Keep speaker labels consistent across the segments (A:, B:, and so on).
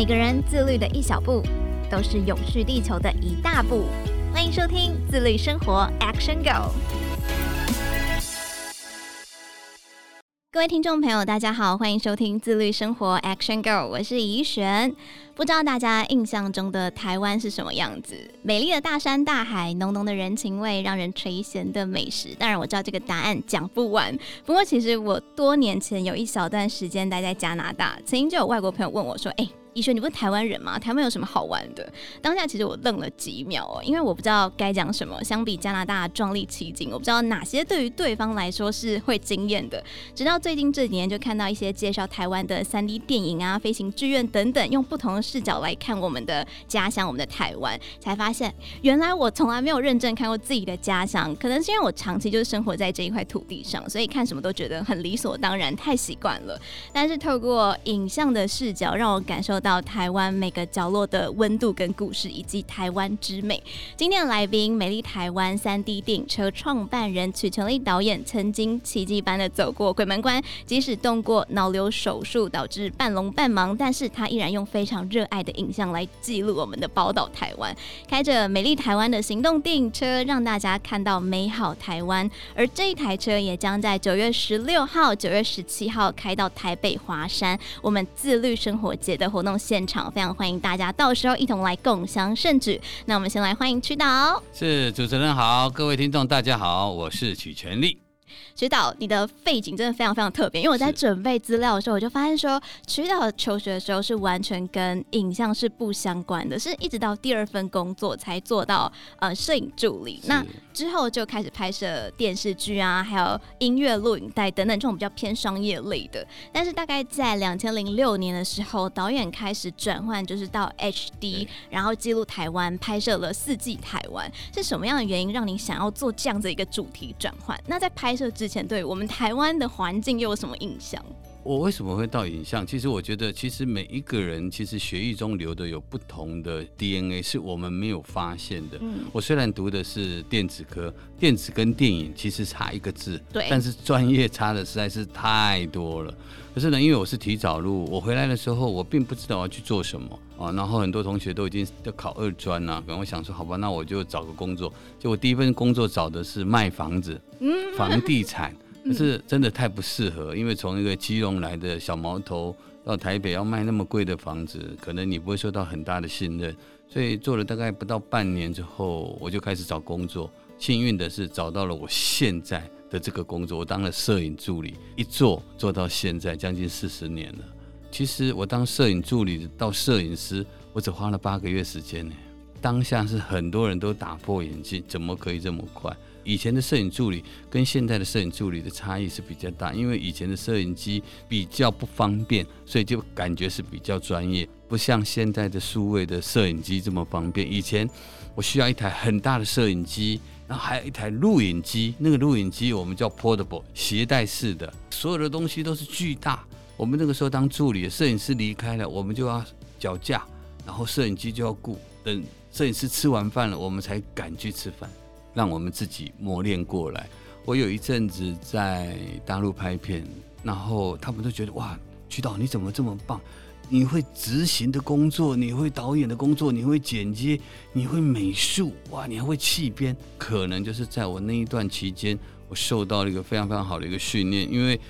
A: 每个人自律的一小步，都是永续地球的一大步。欢迎收听《自律生活 Action Go》。各位听众朋友，大家好，欢迎收听《自律生活 Action Go》，我是怡璇。不知道大家印象中的台湾是什么样子？美丽的大山大海，浓浓的人情味，让人垂涎的美食。当然，我知道这个答案讲不完。不过，其实我多年前有一小段时间待在加拿大，曾经就有外国朋友问我说：“哎。”怡璇，你不是台湾人吗？台湾有什么好玩的？当下其实我愣了几秒哦，因为我不知道该讲什么。相比加拿大壮丽奇景，我不知道哪些对于对方来说是会惊艳的。直到最近这几年，就看到一些介绍台湾的 3D 电影啊、飞行剧院等等，用不同的视角来看我们的家乡、我们的台湾，才发现原来我从来没有认真看过自己的家乡。可能是因为我长期就是生活在这一块土地上，所以看什么都觉得很理所当然，太习惯了。但是透过影像的视角，让我感受到台湾每个角落的温度跟故事，以及台湾之美。今天的来宾，美丽台湾三 D 电影车创办人曲全力导演，曾经奇迹般的走过鬼门关，即使动过脑瘤手术导致半聋半盲，但是他依然用非常热爱的影像来记录我们的宝岛台湾，开着美丽台湾的行动电影车，让大家看到美好台湾。而这一台车也将在九月十六号、九月十七号开到台北华山，我们自律生活节的活动现场，非常欢迎大家到时候一同来共享盛举。那我们先来欢迎曲导，
B: 是主持人好，各位听众大家好，我是曲全力。
A: 曲导，你的背景真的非常非常特别，因为我在准备资料的时候，我就发现说，曲导求学的时候是完全跟影像是不相关的，是一直到第二份工作才做到呃摄影助理。那之后就开始拍摄电视剧啊，还有音乐录影带等等这种比较偏商业类的。但是大概在两千零六年的时候，导演开始转换，就是到 HD，然后记录台湾，拍摄了《四季台湾》。是什么样的原因让你想要做这样子一个主题转换？那在拍摄之前，对我们台湾的环境又有什么印象？
B: 我为什么会到影像？其实我觉得，其实每一个人其实血液中流的有不同的 DNA，是我们没有发现的。嗯，我虽然读的是电子科，电子跟电影其实差一个字，
A: 对，
B: 但是专业差的实在是太多了。可是呢，因为我是提早入，我回来的时候我并不知道我要去做什么啊。然后很多同学都已经要考二专了，然后我想说，好吧，那我就找个工作。就我第一份工作找的是卖房子，嗯，房地产。可是真的太不适合，因为从一个基隆来的小毛头到台北要卖那么贵的房子，可能你不会受到很大的信任。所以做了大概不到半年之后，我就开始找工作。幸运的是找到了我现在的这个工作，我当了摄影助理，一做做到现在将近四十年了。其实我当摄影助理到摄影师，我只花了八个月时间呢。当下是很多人都打破眼镜，怎么可以这么快？以前的摄影助理跟现在的摄影助理的差异是比较大，因为以前的摄影机比较不方便，所以就感觉是比较专业，不像现在的数位的摄影机这么方便。以前我需要一台很大的摄影机，然后还有一台录影机，那个录影机我们叫 portable，携带式的，所有的东西都是巨大。我们那个时候当助理，摄影师离开了，我们就要脚架，然后摄影机就要顾，等摄影师吃完饭了，我们才敢去吃饭。让我们自己磨练过来。我有一阵子在大陆拍片，然后他们都觉得哇，曲导你怎么这么棒？你会执行的工作，你会导演的工作，你会剪接，你会美术，哇，你还会气编。可能就是在我那一段期间，我受到了一个非常非常好的一个训练。因为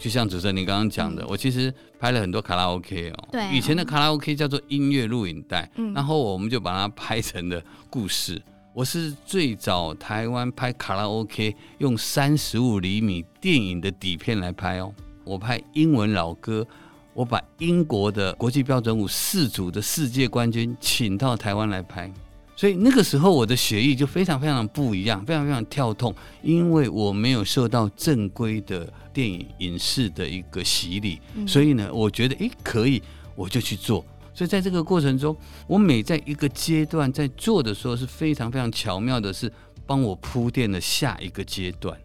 B: 就像主持人你刚刚讲的，我其实拍了很多卡拉 OK 哦，
A: 对，
B: 以前的卡拉 OK 叫做音乐录影带，嗯，然后我们就把它拍成了故事。我是最早台湾拍卡拉 OK 用三十五厘米电影的底片来拍哦。我拍英文老歌，我把英国的国际标准舞四组的世界冠军请到台湾来拍，所以那个时候我的血液就非常非常不一样，非常非常跳痛，因为我没有受到正规的电影影视的一个洗礼，所以呢，我觉得诶可以，我就去做。所以在这个过程中，我每在一个阶段在做的时候是非常非常巧妙的，是帮我铺垫了下一个阶段。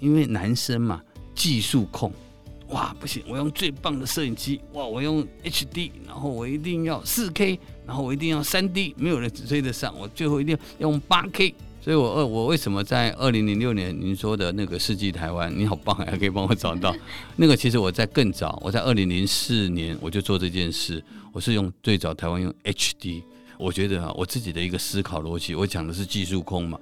B: 因为男生嘛，技术控，哇，不行，我用最棒的摄影机，哇，我用 HD，然后我一定要 4K，然后我一定要三 D，没有人追得上，我最后一定要用八 K 所以我二我为什么在二零零六年您说的那个世纪台湾，你好棒，还可以帮我找到 那个。其实我在更早，我在二零零四年我就做这件事。我是用最早台湾用 HD，我觉得啊，我自己的一个思考逻辑，我讲的是技术空嘛。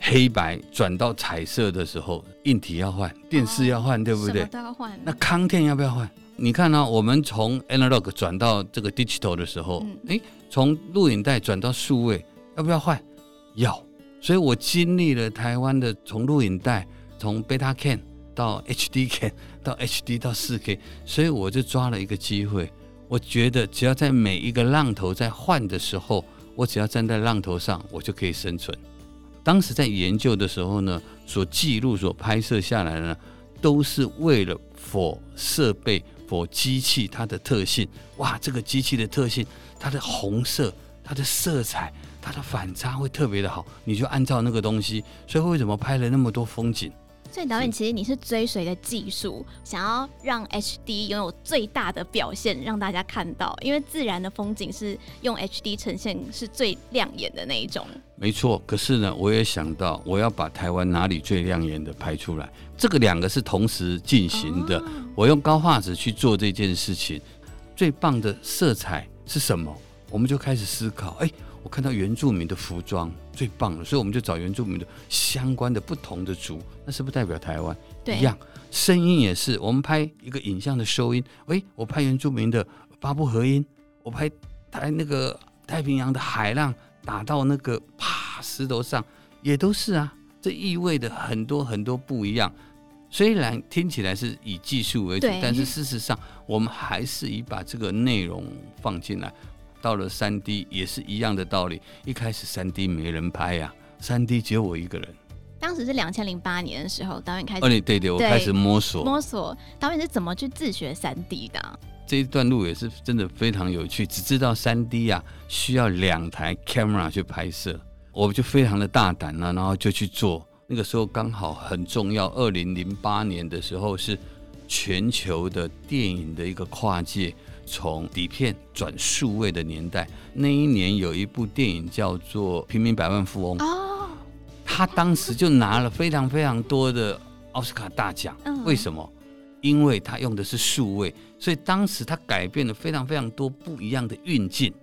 B: 黑白转到彩色的时候，硬体要换，电视要换，对不对？
A: 都要换。
B: 那康电要不要换？你看呢、啊？我们从 analog 转到这个 digital 的时候，哎、嗯，从录影带转到数位，要不要换？要。所以我经历了台湾的从录影带，从 Betacam 到 HDCam 到 HD 到 4K，所以我就抓了一个机会。我觉得只要在每一个浪头在换的时候，我只要站在浪头上，我就可以生存。当时在研究的时候呢，所记录、所拍摄下来的呢，都是为了 for 设备、我机器它的特性。哇，这个机器的特性，它的红色、它的色彩、它的反差会特别的好，你就按照那个东西。所以为什么拍了那么多风景？
A: 所以导演其实你是追随的技术，想要让 HD 拥有最大的表现，让大家看到，因为自然的风景是用 HD 呈现是最亮眼的那一种。
B: 没错，可是呢，我也想到我要把台湾哪里最亮眼的拍出来，这个两个是同时进行的。哦、我用高画质去做这件事情，最棒的色彩是什么？我们就开始思考，哎。我看到原住民的服装最棒了，所以我们就找原住民的相关的不同的族，那是不是代表台湾？
A: 对，
B: 一样，声音也是。我们拍一个影像的收音，诶，我拍原住民的八部合音，我拍台那个太平洋的海浪打到那个啪石头上，也都是啊。这意味着很多很多不一样。虽然听起来是以技术为主，但是事实上我们还是以把这个内容放进来。到了三 D 也是一样的道理，一开始三 D 没人拍呀、啊，三 D 只有我一个人。
A: 当时是两千零八年的时候，导演开始。
B: 哦，对对对，我开始摸索。
A: 摸索，导演是怎么去自学三 D 的、啊？
B: 这一段路也是真的非常有趣，只知道三 D 啊需要两台 camera 去拍摄，我就非常的大胆了、啊，然后就去做。那个时候刚好很重要，二零零八年的时候是全球的电影的一个跨界。从底片转数位的年代，那一年有一部电影叫做《平民百万富翁》哦，他当时就拿了非常非常多的奥斯卡大奖。为什么？因为他用的是数位，所以当时他改变了非常非常多不一样的运镜。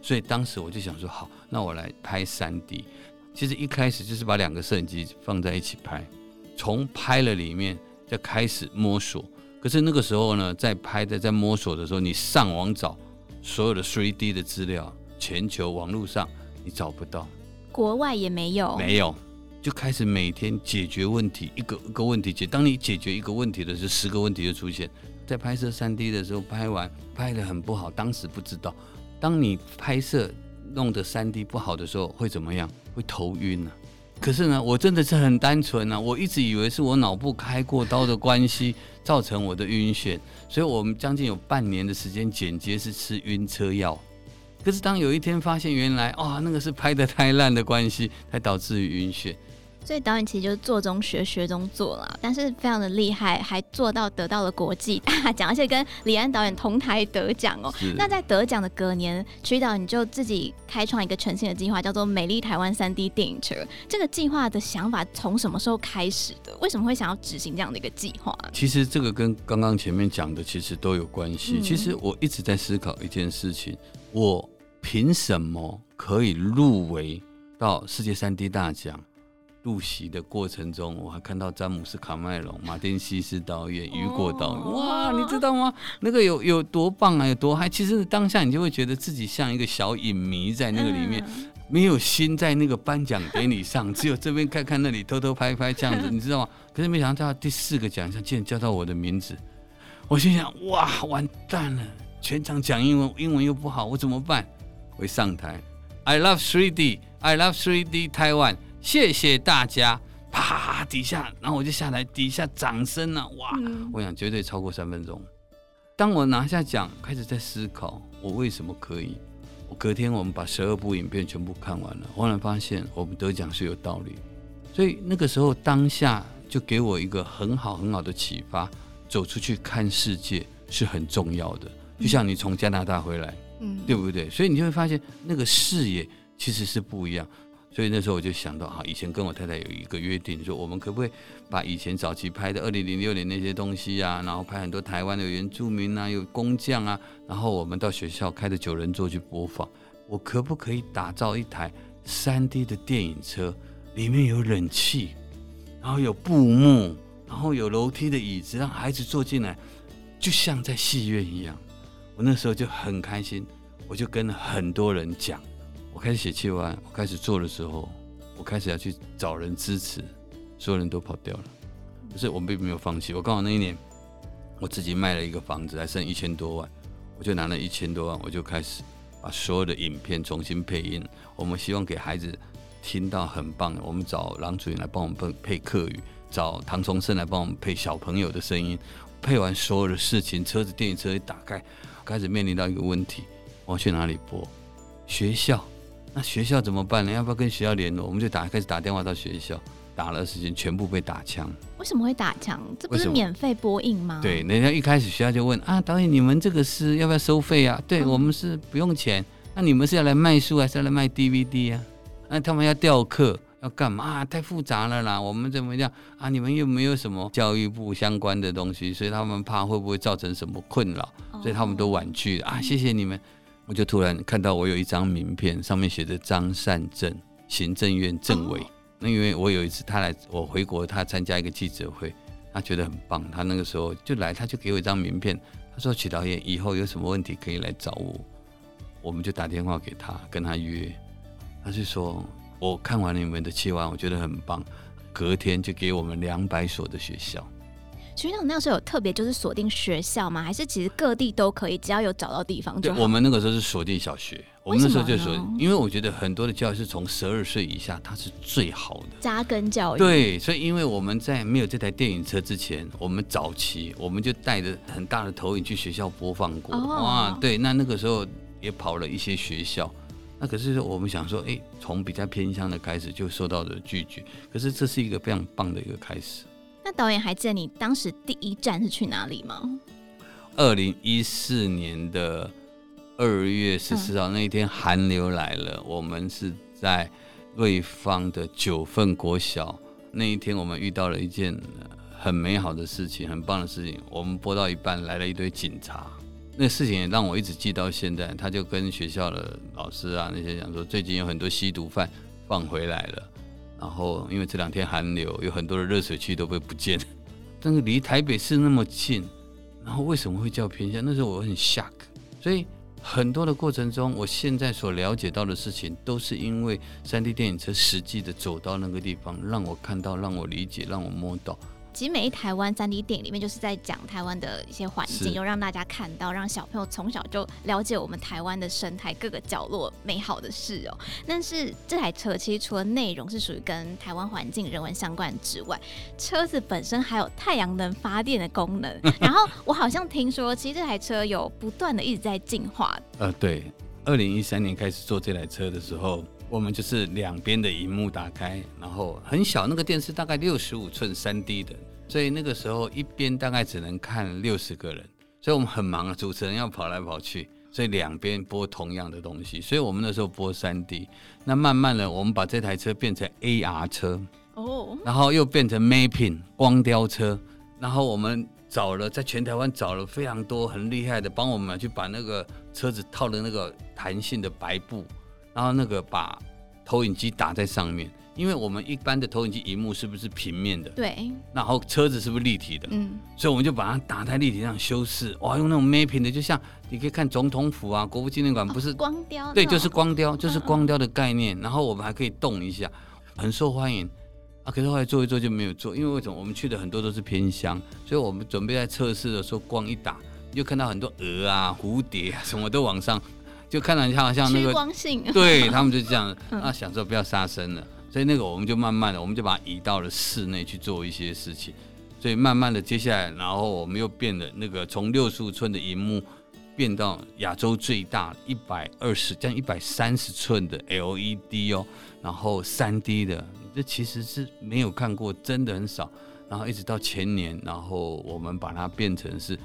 B: 所以当时我就想说，好，那我来拍三 D。其实一开始就是把两个摄影机放在一起拍，从拍了里面就开始摸索。可是那个时候呢，在拍的、在摸索的时候，你上网找所有的 3D 的资料，全球网络上你找不到，
A: 国外也没有，
B: 没有，就开始每天解决问题，一个一个问题解。当你解决一个问题的时候，十个问题就出现。在拍摄 3D 的时候，拍完拍的很不好，当时不知道。当你拍摄弄得 3D 不好的时候，会怎么样？会头晕呢、啊？可是呢，我真的是很单纯呢、我一直以为是我脑部开过刀的关系造成我的晕眩，所以我们将近有半年的时间间接是吃晕车药。可是当有一天发现原来啊、那个是拍的太烂的关系，才导致于晕眩。
A: 所以导演其实就是做中学，学中做啦，但是非常的厉害，还做到得到了国际大奖，而且跟李安导演同台得奖哦。那在得奖的隔年，曲导你就自己开创一个全新的计划，叫做“美丽台湾三 D 电影车”。这个计划的想法从什么时候开始的？为什么会想要执行这样的一个计划？
B: 其实这个跟刚刚前面讲的其实都有关系。嗯、其实我一直在思考一件事情：我凭什么可以入围到世界三 D 大奖？入席的过程中，我还看到詹姆斯卡麦隆、马丁西斯导演、雨果导演，哇，你知道吗？那个有有多棒啊，有多嗨！其实当下你就会觉得自己像一个小影迷在那个里面，没有心在那个颁奖典礼上，只有这边看看那里，偷偷拍拍这样子，你知道吗？可是没想到第四个奖项竟然叫到我的名字，我心想：哇，完蛋了！全场讲英文，英文又不好，我怎么办？我一上台，I love 3D，I love 3D Taiwan。谢谢大家，啪底下，然后我就下来，底下掌声啊，哇！嗯、我想绝对超过三分钟。当我拿下奖，开始在思考我为什么可以。我隔天我们把十二部影片全部看完了，忽然发现我们得奖是有道理。所以那个时候当下就给我一个很好很好的启发，走出去看世界是很重要的。就像你从加拿大回来，嗯，对不对？所以你就会发现那个视野其实是不一样。所以那时候我就想到，哈，以前跟我太太有一个约定，说我们可不可以把以前早期拍的二零零六年那些东西啊，然后拍很多台湾的原住民啊，有工匠啊，然后我们到学校开的九人座去播放。我可不可以打造一台三 D 的电影车，里面有冷气，然后有布幕，然后有楼梯的椅子，让孩子坐进来，就像在戏院一样。我那时候就很开心，我就跟很多人讲。我开始写企划，我开始做的时候，我开始要去找人支持，所有人都跑掉了。可是我并没有放弃。我刚好那一年，我自己卖了一个房子，还剩一千多万，我就拿了一千多万，我就开始把所有的影片重新配音。我们希望给孩子听到很棒的。我们找郎祖筠来帮我们配配客语，找唐崇盛来帮我们配小朋友的声音。配完所有的事情，车子电影车一打开，开始面临到一个问题：我要去哪里播？学校。那学校怎么办呢？要不要跟学校联络？我们就打开始打电话到学校，打了时间全部被打枪。
A: 为什么会打枪？这不是免费播映吗？
B: 对，人家一开始学校就问啊，导演，你们这个是要不要收费啊？对、嗯、我们是不用钱。那你们是要来卖书还是要来卖 DVD 啊？那他们要调课要干嘛？啊，太复杂了啦。我们怎么样啊？你们又没有什么教育部相关的东西，所以他们怕会不会造成什么困扰，所以他们都婉拒啊。谢谢你们。我就突然看到我有一张名片，上面写着张善政，行政院政委。那因为我有一次他来，我回国，他参加一个记者会，他觉得很棒，他那个时候就来，他就给我一张名片，他说：“曲导演，以后有什么问题可以来找我。”我们就打电话给他，跟他约。他就说：“我看完了你们的企划，我觉得很棒。”隔天就给我们两百所的学校。
A: 学长那时候有特别就是锁定学校吗？还是其实各地都可以，只要有找到地方就好？
B: 对，我们那个时候是锁定小学，我们那时候就锁，因为我觉得很多的教育是从十二岁以下，它是最好的
A: 扎根教育。
B: 对，所以因为我们在没有这台电影车之前，我们早期我们就带着很大的投影去学校播放过。哦、哇，对，那那个时候也跑了一些学校，那可是我们想说，哎，从比较偏乡的开始就受到了拒绝，可是这是一个非常棒的一个开始。
A: 那导演还记得你当时第一站是去哪里吗？
B: 二零一四年的二月十四号那一天，寒流来了，嗯、我们是在瑞芳的九份国小。那一天，我们遇到了一件很美好的事情，很棒的事情。我们播到一半，来了一堆警察。那事情也让我一直记到现在。他就跟学校的老师啊那些讲说，最近有很多吸毒犯放回来了。然后，因为这两天寒流，有很多的热水器都被不见，但是离台北市那么近，然后为什么会叫偏乡？那时候我很 shock。所以很多的过程中，我现在所了解到的事情，都是因为 3D 电影车实际的走到那个地方，让我看到，让我理解，让我摸到。
A: 其实每一台湾三 D 电影里面，就是在讲台湾的一些环境，又让大家看到，让小朋友从小就了解我们台湾的生态各个角落美好的事哦。但是这台车其实除了内容是属于跟台湾环境人文相关之外，车子本身还有太阳能发电的功能。然后我好像听说，其实这台车有不断的一直在进化。
B: 呃，对，二零一三年开始做这台车的时候。我们就是两边的荧幕打开，然后很小，那个电视大概六十五寸三 D 的，所以那个时候一边大概只能看六十个人，所以我们很忙啊，主持人要跑来跑去，所以两边播同样的东西，所以我们那时候播三 D。那慢慢的，我们把这台车变成 AR 车，哦，然后又变成 Mapping 光雕车，然后我们找了在全台湾找了非常多很厉害的，帮我们去把那个车子套的那个弹性的白布。然后那个把投影机打在上面，因为我们一般的投影机荧幕是不是平面的？
A: 对。
B: 然后车子是不是立体的？嗯。所以我们就把它打在立体上修饰，哇，用那种 mapping 的，就像你可以看总统府啊、国父纪念馆，不是、哦、光雕？对，就是光雕，就是光雕的概念。嗯嗯。然后我们还可以动一下，很受欢迎啊。可是后来做一做就没有做，因为为什么？我们去的很多都是偏乡，所以我们准备在测试的时候，光一打，你就看到很多蛾啊、蝴蝶啊，什么都往上。就看到你好像那个，
A: 光性。
B: 对他们就这样，那想说不要杀生了，所以那个我们就慢慢的，我们就把它移到了室内去做一些事情，所以慢慢的接下来，然后我们又变了那个从六十五寸的荧幕变到亚洲最大一百二十将一百三十寸的 LED 哦，然后三 D 的，这其实是没有看过，真的很少，然后一直到前年，然后我们把它变成是。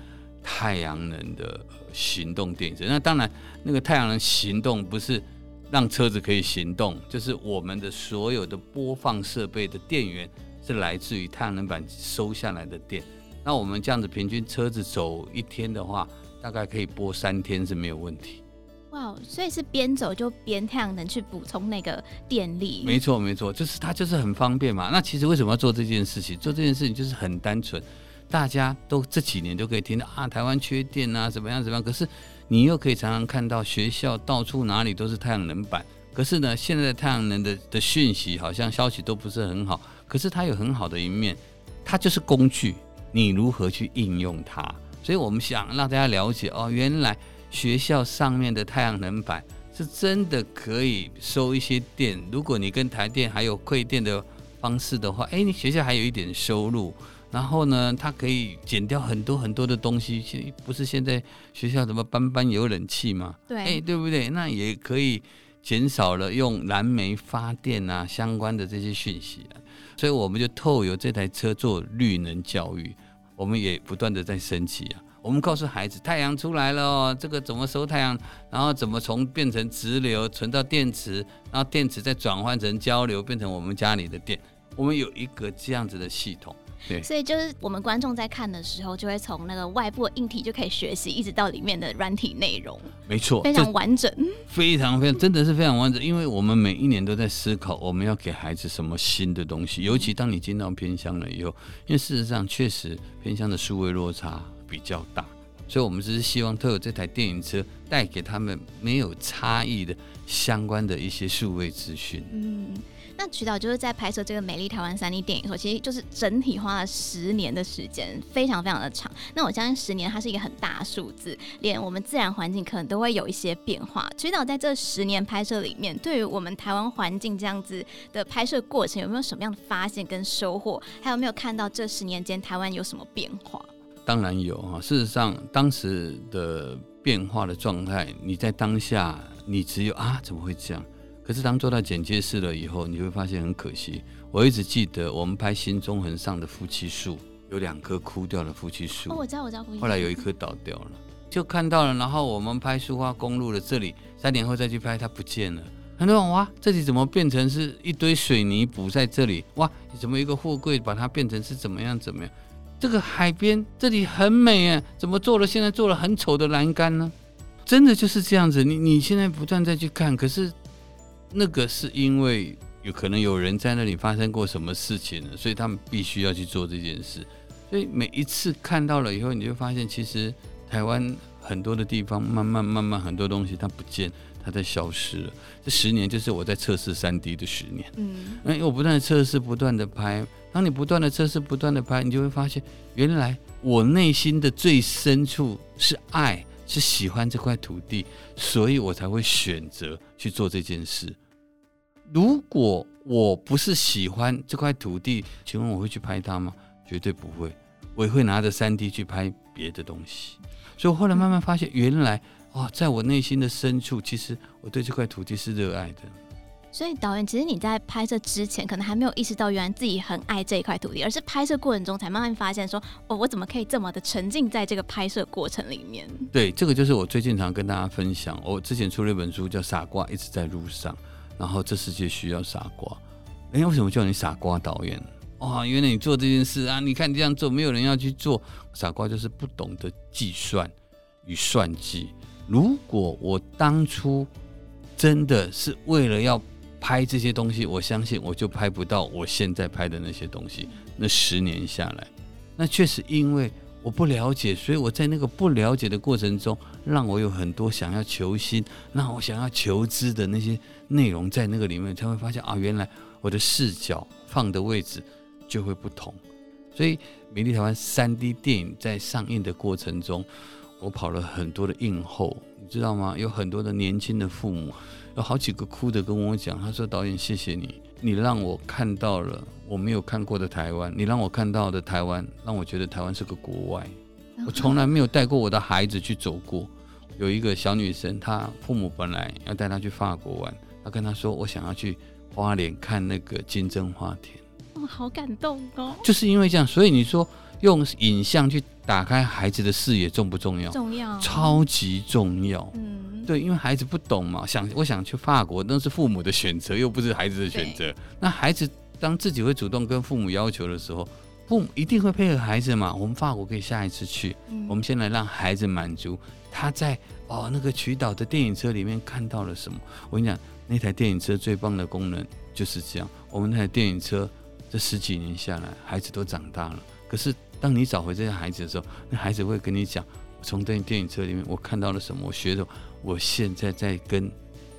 B: 太阳能的行动电影车，那当然，那个太阳能行动不是让车子可以行动，就是我们的所有的播放设备的电源是来自于太阳能板收下来的电。那我们这样子平均车子走一天的话，大概可以播三天是没有问题。
A: 哇，所以是边走就边太阳能去补充那个电力。
B: 没错没错，就是它就是很方便嘛。那其实为什么要做这件事情？做这件事情就是很单纯，大家都这几年都可以听到啊，台湾缺电啊，怎么样怎么样。可是。你又可以常常看到学校到处哪里都是太阳能板，可是呢，现在太阳能的的讯息好像消息都不是很好。可是它有很好的一面，它就是工具，你如何去应用它？所以我们想让大家了解哦，原来学校上面的太阳能板是真的可以收一些电。如果你跟台电还有馈电的方式的话，诶，你学校还有一点收入。然后呢，它可以减掉很多很多的东西。现不是现在学校怎么班班有冷气吗？
A: 对，
B: 哎，对不对？那也可以减少了用燃煤发电啊相关的这些讯息啊。所以我们就透过这台车做绿能教育，我们也不断的在升级啊。我们告诉孩子，太阳出来了哦，这个怎么收太阳？然后怎么从变成直流存到电池，然后电池再转换成交流变成我们家里的电。我们有一个这样子的系统。对
A: 所以就是我们观众在看的时候，就会从那个外部的硬体就可以学习，一直到里面的软体内容。
B: 没错，
A: 非常完整，
B: 非常非常真的是非常完整。因为我们每一年都在思考，我们要给孩子什么新的东西。尤其当你进到偏乡了以后，因为事实上确实偏乡的数位落差比较大，所以我们只是希望透过这台电影车带给他们没有差异的相关的一些数位资讯。嗯。
A: 那曲导就是在拍摄这个美丽台湾三 D 电影的时候，其实就是整体花了十年的时间，非常非常的长。那我相信十年它是一个很大数字，连我们自然环境可能都会有一些变化。曲导在这十年拍摄里面，对于我们台湾环境这样子的拍摄过程，有没有什么样的发现跟收获？还有没有看到这十年间台湾有什么变化？
B: 当然有啊！事实上，当时的变化的状态，你在当下，你只有啊，怎么会这样？可是当做到剪接室了以后，你会发现很可惜。我一直记得我们拍新中横上的夫妻树，有两棵枯掉的夫妻树。
A: 哦，我知道，我知道。
B: 后来有一棵倒掉了，就看到了。然后我们拍苏花公路的这里，三年后再去拍，它不见了。很多人哇，这里怎么变成是一堆水泥补在这里？哇，怎么一个货柜把它变成是怎么样怎么样？这个海边这里很美啊，怎么做了现在做了很丑的栏杆呢？真的就是这样子。你你现在不断再去看，可是。那个是因为有可能有人在那里发生过什么事情了，所以他们必须要去做这件事。所以每一次看到了以后，你就发现其实台湾很多的地方，慢慢慢慢很多东西它不见，它在消失了。这十年就是我在测试三 D 的十年。嗯，因为我不断的测试，不断的拍。当你不断的测试，不断的拍，你就会发现，原来我内心的最深处是爱。是喜欢这块土地，所以我才会选择去做这件事。如果我不是喜欢这块土地，请问我会去拍它吗？绝对不会，我也会拿着三 D 去拍别的东西。所以我后来慢慢发现，原来哦，在我内心的深处，其实我对这块土地是热爱的。
A: 所以导演，其实你在拍摄之前，可能还没有意识到原来自己很爱这一块土地，而是拍摄过程中才慢慢发现说，哦，我怎么可以这么的沉浸在这个拍摄过程里面？
B: 对，这个就是我最近常跟大家分享。我之前出了一本书叫《傻瓜一直在路上》，然后这世界需要傻瓜。哎，为什么叫你傻瓜导演？哇，原来你做这件事啊！你看你这样做，没有人要去做。傻瓜就是不懂得计算与算计。如果我当初真的是为了要拍这些东西，我相信我就拍不到我现在拍的那些东西。那十年下来，那确实因为我不了解，所以我在那个不了解的过程中，让我有很多想要求新、让我想要求知的那些内容在那个里面，才会发现啊，原来我的视角放的位置就会不同。所以，美丽台湾三 D 电影在上映的过程中，我跑了很多的映后，你知道吗？有很多的年轻的父母。有好几个哭的跟我讲，他说：“导演，谢谢你，你让我看到了我没有看过的台湾，你让我看到的台湾，让我觉得台湾是个国外。我从来没有带过我的孩子去走过。有一个小女生，她父母本来要带她去法国玩，她跟她说：我想要去花莲看那个金针花田。
A: 哦，好感动哦！
B: 就是因为这样，所以你说用影像去打开孩子的视野重不重要？
A: 重要，
B: 超级重要。嗯。”对，因为孩子不懂嘛，想我想去法国，那是父母的选择，又不是孩子的选择。那孩子当自己会主动跟父母要求的时候，父母一定会配合孩子嘛。我们法国可以下一次去，嗯、我们先来让孩子满足他在哦那个曲岛的电影车里面看到了什么。我跟你讲，那台电影车最棒的功能就是这样。我们那台电影车这十几年下来，孩子都长大了。可是当你找回这些孩子的时候，那孩子会跟你讲。从电电影车里面，我看到了什么？我学的，我现在在跟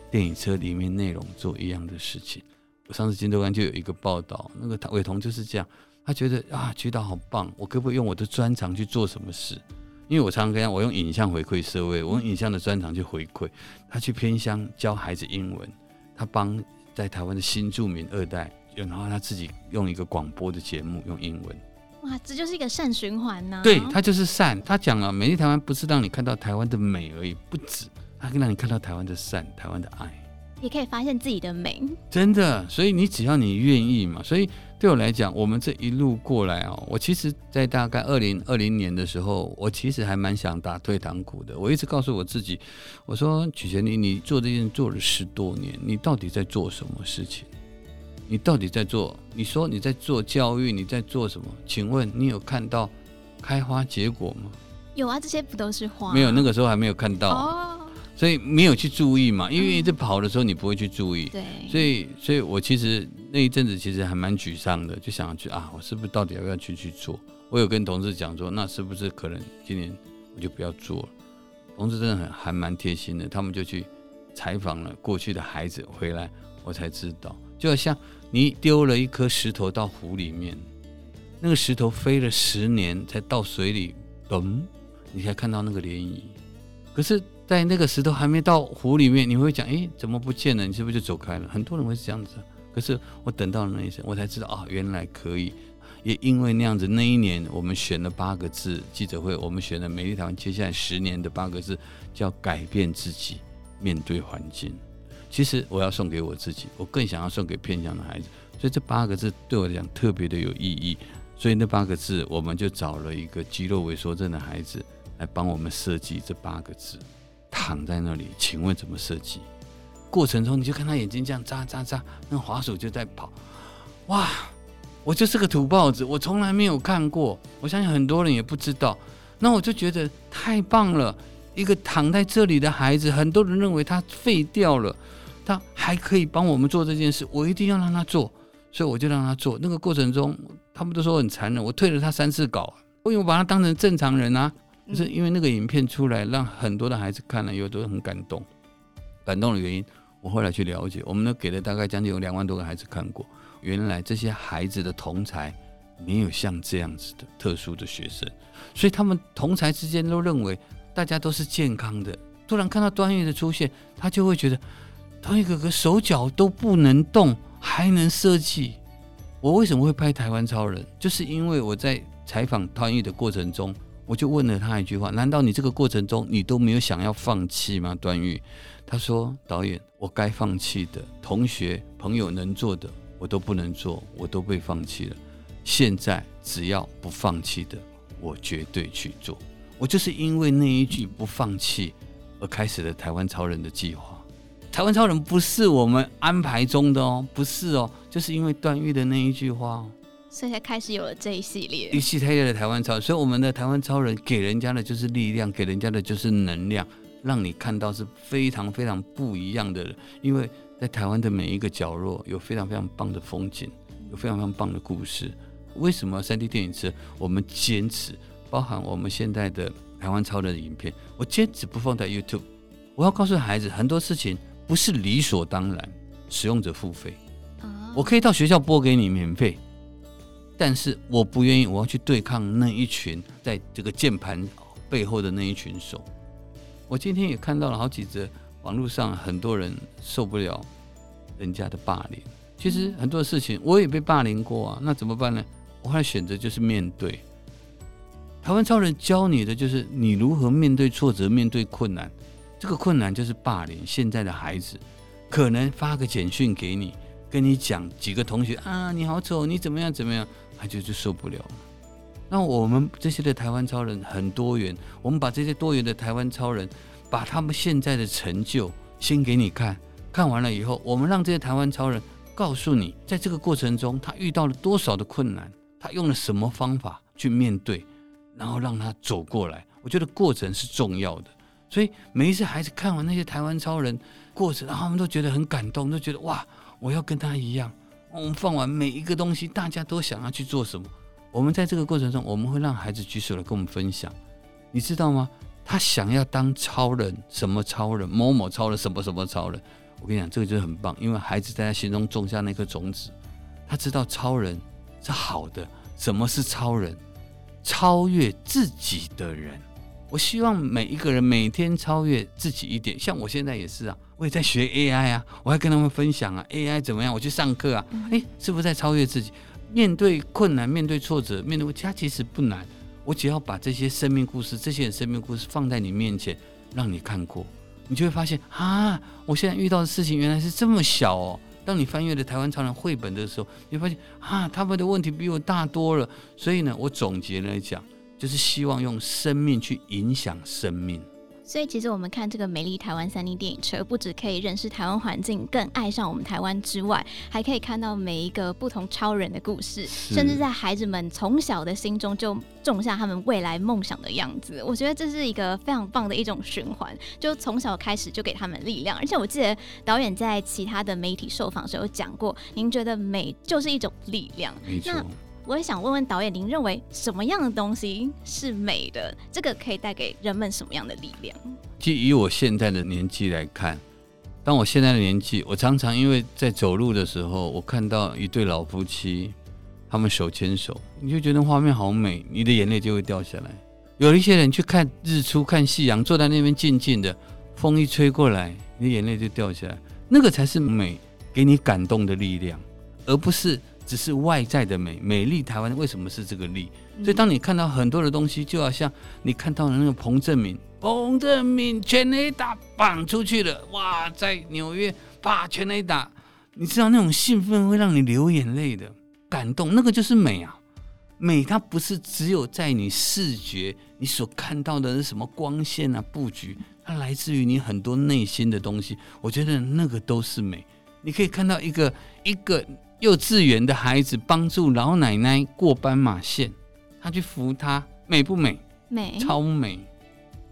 B: 电影车里面内容做一样的事情。我上次金周刊就有一个报道，那个伟彤就是这样，他觉得啊，曲岛好棒，我可不可以用我的专长去做什么事？因为我常常跟他，我用影像回馈社会，我用影像的专长去回馈他，去偏乡教孩子英文，他帮在台湾的新住民二代，然后他自己用一个广播的节目用英文。
A: 哇，这就是一个善循环呢、啊。
B: 对，他就是善。他讲了，美丽台湾不是让你看到台湾的美而已，不止，他可以让你看到台湾的善，台湾的爱，
A: 也可以发现自己的美。
B: 真的，所以你只要你愿意嘛。所以对我来讲，我们这一路过来哦，我其实，在大概二零二零年的时候，我其实还蛮想打退堂鼓的。我一直告诉我自己，我说曲贤，你你做这件事做了十多年，你到底在做什么事情？你到底在做？你说你在做教育，你在做什么？请问你有看到开花结果吗？
A: 有啊，这些不都是花？
B: 没有，那个时候还没有看到，
A: 哦，
B: 所以没有去注意嘛。因为在跑的时候你不会去注意，
A: 对，
B: 所以，所以我其实那一阵子其实还蛮沮丧的，就想去啊，我是不是到底要不要去去做？我有跟同事讲说，那是不是可能今年我就不要做了？同事真的很还蛮贴心的，他们就去采访了过去的孩子回来，我才知道，就好像。你丢了一颗石头到湖里面，那个石头飞了十年才到水里，咚，你才看到那个涟漪。可是，在那个石头还没到湖里面，你会讲，诶，怎么不见了？你是不是就走开了？很多人会是这样子。可是我等到了那一声，我才知道啊，原来可以。也因为那样子，那一年我们选了八个字记者会，我们选了美丽台湾接下来十年的八个字，叫改变自己，面对环境。其实我要送给我自己，我更想要送给偏乡的孩子，所以这八个字对我来讲特别的有意义。所以那八个字，我们就找了一个肌肉萎缩症的孩子来帮我们设计这八个字。躺在那里，请问怎么设计？过程中你就看他眼睛这样眨眨眨，那滑鼠就在跑。哇，我就是个土包子，我从来没有看过，我相信很多人也不知道。那我就觉得太棒了，一个躺在这里的孩子，很多人认为他废掉了。他还可以帮我们做这件事，我一定要让他做，所以我就让他做。那个过程中，他们都说很残忍，我退了他三次稿，因为我把他当成正常人啊。就是因为那个影片出来，让很多的孩子看了以后都很感动。感动的原因，我后来去了解，我们呢给了大概将近有两万多个孩子看过。原来这些孩子的同才没有像这样子的特殊的学生，所以他们同才之间都认为大家都是健康的。突然看到端玉的出现，他就会觉得。端玉哥哥手脚都不能动，还能设计。我为什么会拍台湾超人？就是因为我在采访段誉的过程中，我就问了他一句话：难道你这个过程中你都没有想要放弃吗？段誉，他说：导演，我该放弃的，同学朋友能做的，我都不能做，我都被放弃了。现在只要不放弃的，我绝对去做。我就是因为那一句不放弃，而开始了台湾超人的计划。台湾超人不是我们安排中的哦，不是哦，就是因为段誉的那一句话，
A: 所以才开始有了这一系列
B: 一系列的台湾超人。所以我们的台湾超人给人家的就是力量，给人家的就是能量，让你看到是非常非常不一样的人。因为在台湾的每一个角落有非常非常棒的风景，有非常非常棒的故事。为什么三 D 电影节我们坚持，包含我们现在的台湾超人的影片，我坚持不放在 YouTube。我要告诉孩子很多事情。不是理所当然，使用者付费。我可以到学校拨给你免费，但是我不愿意，我要去对抗那一群在这个键盘背后的那一群手。我今天也看到了好几则网络上很多人受不了人家的霸凌。其实很多事情我也被霸凌过啊，那怎么办呢？我后来选择就是面对。台湾超人教你的就是你如何面对挫折，面对困难。这个困难就是霸凌。现在的孩子可能发个简讯给你，跟你讲几个同学啊，你好丑，你怎么样怎么样，他就就受不了。那我们这些的台湾超人很多元，我们把这些多元的台湾超人把他们现在的成就先给你看，看完了以后，我们让这些台湾超人告诉你，在这个过程中他遇到了多少的困难，他用了什么方法去面对，然后让他走过来。我觉得过程是重要的，所以每一次孩子看完那些台湾超人过程，然后他们都觉得很感动，都觉得哇，我要跟他一样。我们放完每一个东西，大家都想要去做什么？我们在这个过程中，我们会让孩子举手来跟我们分享，你知道吗？他想要当超人，什么超人？某某超人，什么什么超人？我跟你讲，这个就很棒，因为孩子在他心中种下那颗种子，他知道超人是好的。什么是超人？超越自己的人。我希望每一个人每天超越自己一点。像我现在也是啊，我也在学 AI 啊，我还跟他们分享啊，AI 怎么样？我去上课啊，诶，是不是在超越自己？面对困难，面对挫折，面对它其实不难。我只要把这些生命故事，这些生命故事放在你面前，让你看过，你就会发现啊，我现在遇到的事情原来是这么小哦。当你翻阅了台湾超人绘本的时候，你会发现啊，他们的问题比我大多了。所以呢，我总结来讲，就是希望用生命去影响生命。
A: 所以，其实我们看这个美丽台湾三 D 电影车，不只可以认识台湾环境，更爱上我们台湾之外，还可以看到每一个不同超人的故事，甚至在孩子们从小的心中就种下他们未来梦想的样子。我觉得这是一个非常棒的一种循环，就从小开始就给他们力量。而且我记得导演在其他的媒体受访时候有讲过，您觉得美就是一种力量。
B: 没错。
A: 我也想问问导演，您认为什么样的东西是美的？这个可以带给人们什么样的力量？
B: 就以我现在的年纪来看，当我现在的年纪，我常常因为在走路的时候，我看到一对老夫妻，他们手牵手，你就觉得画面好美，你的眼泪就会掉下来。有一些人去看日出、看夕阳，坐在那边静静的，风一吹过来，你的眼泪就掉下来。那个才是美，给你感动的力量，而不是。只是外在的美，美丽台湾为什么是这个丽？所以当你看到很多的东西，就好像你看到的那个彭正明，彭正明全垒打绑出去了，哇，在纽约啪全垒打，你知道那种兴奋会让你流眼泪的感动，那个就是美啊！美它不是只有在你视觉，你所看到的是什么光线啊、布局，它来自于你很多内心的东西。我觉得那个都是美。你可以看到一个一个。幼稚园的孩子帮助老奶奶过斑马线，他去扶她，美不美？
A: 美，
B: 超美，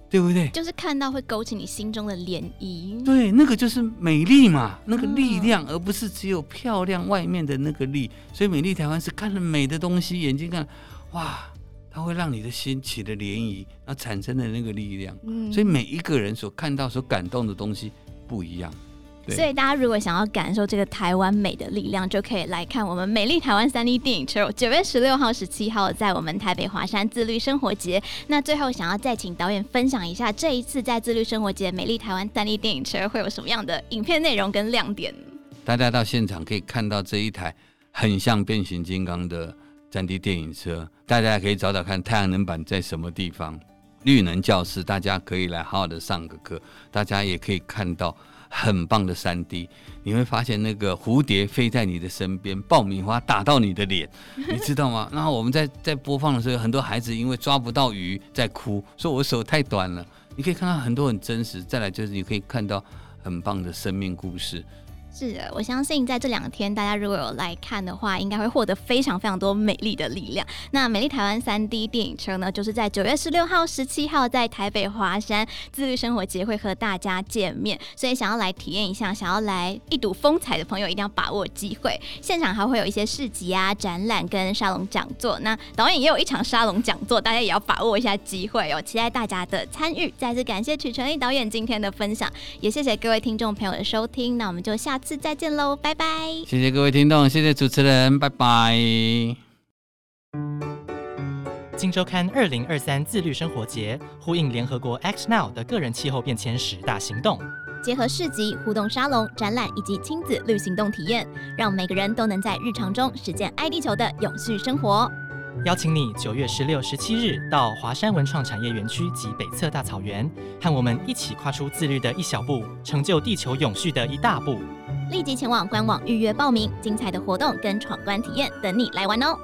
B: 对不对？
A: 就是看到会勾起你心中的涟漪。
B: 对，那个就是美丽嘛，那个力量，哦、而不是只有漂亮外面的那个力。所以，美丽台湾是看了美的东西，眼睛看，哇，它会让你的心起了涟漪，然后产生的那个力量。嗯，所以每一个人所看到、所感动的东西不一样。
A: 所以大家如果想要感受这个台湾美的力量，就可以来看我们美丽台湾三 D 电影车。九月十六号、十七号在我们台北华山自律生活节。那最后想要再请导演分享一下，这一次在自律生活节美丽台湾三 D 电影车会有什么样的影片内容跟亮点？
B: 大家到现场可以看到这一台很像变形金刚的三 D 电影车，大家可以找找看太阳能板在什么地方。绿能教室，大家可以来好好的上个课，大家也可以看到。很棒的 3D，你会发现那个蝴蝶飞在你的身边，爆米花打到你的脸，你知道吗？然后我们在在播放的时候，很多孩子因为抓不到鱼在哭，说我手太短了。你可以看到很多很真实，再来就是你可以看到很棒的生命故事。
A: 是的，我相信在这两天，大家如果有来看的话，应该会获得非常非常多美丽的力量。那美丽台湾三 D 电影车呢，就是在九月十六号、十七号在台北华山自律生活节会和大家见面。所以想要来体验一下，想要来一睹风采的朋友，一定要把握机会。现场还会有一些市集啊、展览跟沙龙讲座。那导演也有一场沙龙讲座，大家也要把握一下机会哦。期待大家的参与。再次感谢曲成义导演今天的分享，也谢谢各位听众朋友的收听。那我们就下次。次再见喽，拜拜！
B: 谢谢各位听众，谢谢主持人，拜拜。
C: 《金周刊》二零二三自律生活节呼应联合国 Act Now 的个人气候变迁十大行动，
A: 结合市集、互动沙龙、展览以及亲子绿行动体验，让每个人都能在日常中实践爱地球的永续生活。
C: 邀请你九月十六、十七日到华山文创产业园区及北侧大草原，和我们一起跨出自律的一小步，成就地球永续的一大步。
A: 立即前往官网预约报名，精彩的活动跟闯关体验等你来玩哦！